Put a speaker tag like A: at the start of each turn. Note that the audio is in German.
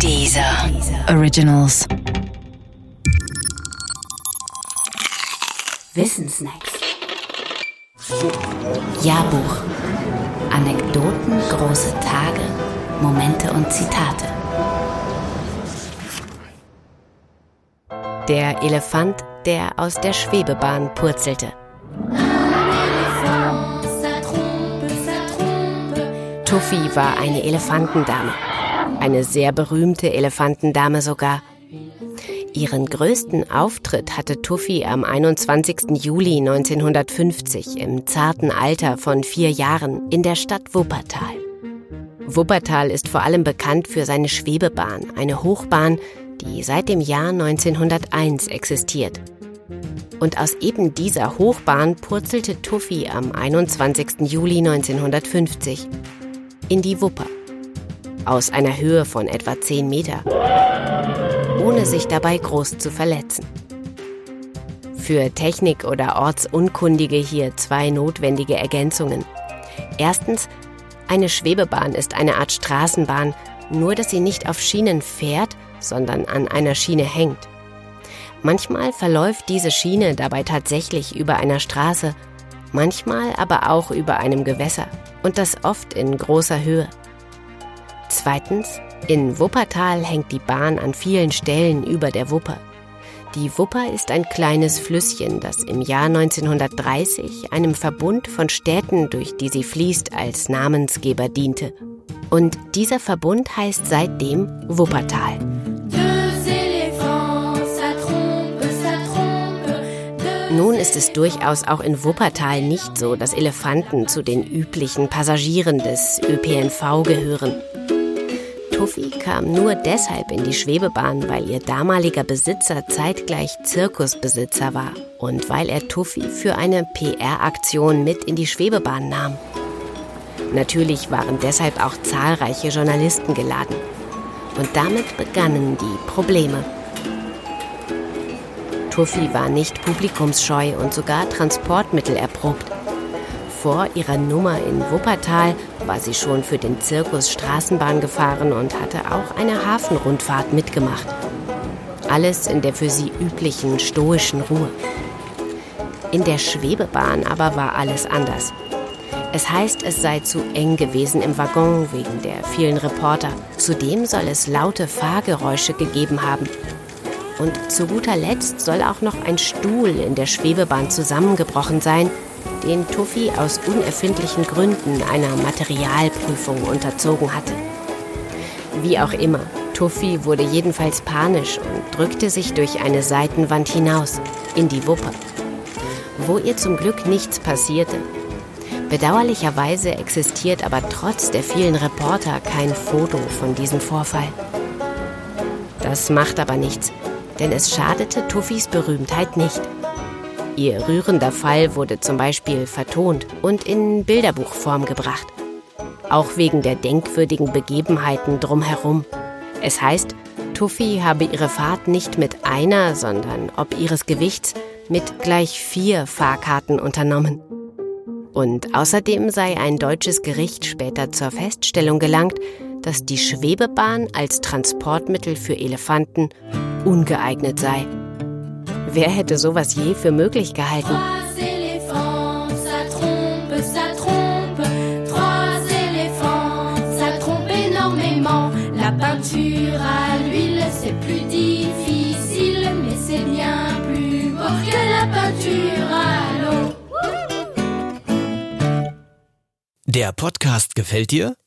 A: Dieser Originals.
B: Wissensnacks. Jahrbuch. Anekdoten, große Tage, Momente und Zitate.
C: Der Elefant, der aus der Schwebebahn purzelte. Tuffy war eine Elefantendame. Eine sehr berühmte Elefantendame sogar. Ihren größten Auftritt hatte Tuffy am 21. Juli 1950 im zarten Alter von vier Jahren in der Stadt Wuppertal. Wuppertal ist vor allem bekannt für seine Schwebebahn, eine Hochbahn, die seit dem Jahr 1901 existiert. Und aus eben dieser Hochbahn purzelte Tuffy am 21. Juli 1950 in die Wupper. Aus einer Höhe von etwa 10 Meter. Ohne sich dabei groß zu verletzen. Für Technik- oder Ortsunkundige hier zwei notwendige Ergänzungen. Erstens, eine Schwebebahn ist eine Art Straßenbahn, nur dass sie nicht auf Schienen fährt, sondern an einer Schiene hängt. Manchmal verläuft diese Schiene dabei tatsächlich über einer Straße, manchmal aber auch über einem Gewässer und das oft in großer Höhe. Zweitens, in Wuppertal hängt die Bahn an vielen Stellen über der Wupper. Die Wupper ist ein kleines Flüsschen, das im Jahr 1930 einem Verbund von Städten, durch die sie fließt, als Namensgeber diente. Und dieser Verbund heißt seitdem Wuppertal. Nun ist es durchaus auch in Wuppertal nicht so, dass Elefanten zu den üblichen Passagieren des ÖPNV gehören. Tuffy kam nur deshalb in die Schwebebahn, weil ihr damaliger Besitzer zeitgleich Zirkusbesitzer war und weil er Tuffy für eine PR-Aktion mit in die Schwebebahn nahm. Natürlich waren deshalb auch zahlreiche Journalisten geladen. Und damit begannen die Probleme. Tuffy war nicht publikumsscheu und sogar Transportmittel erprobt. Vor ihrer Nummer in Wuppertal war sie schon für den Zirkus Straßenbahn gefahren und hatte auch eine Hafenrundfahrt mitgemacht. Alles in der für sie üblichen stoischen Ruhe. In der Schwebebahn aber war alles anders. Es heißt, es sei zu eng gewesen im Waggon wegen der vielen Reporter. Zudem soll es laute Fahrgeräusche gegeben haben. Und zu guter Letzt soll auch noch ein Stuhl in der Schwebebahn zusammengebrochen sein, den Tuffy aus unerfindlichen Gründen einer Materialprüfung unterzogen hatte. Wie auch immer, Tuffy wurde jedenfalls panisch und drückte sich durch eine Seitenwand hinaus, in die Wupper, wo ihr zum Glück nichts passierte. Bedauerlicherweise existiert aber trotz der vielen Reporter kein Foto von diesem Vorfall. Das macht aber nichts denn es schadete Tuffys Berühmtheit nicht. Ihr rührender Fall wurde zum Beispiel vertont und in Bilderbuchform gebracht. Auch wegen der denkwürdigen Begebenheiten drumherum. Es heißt, Tuffy habe ihre Fahrt nicht mit einer, sondern ob ihres Gewichts mit gleich vier Fahrkarten unternommen. Und außerdem sei ein deutsches Gericht später zur Feststellung gelangt, dass die Schwebebahn als Transportmittel für Elefanten ungeeignet sei. Wer hätte sowas je für möglich gehalten? La peinture à l'huile, c'est plus difficile, mais c'est bien plus beau que la peinture à l'eau.
D: Der Podcast gefällt dir?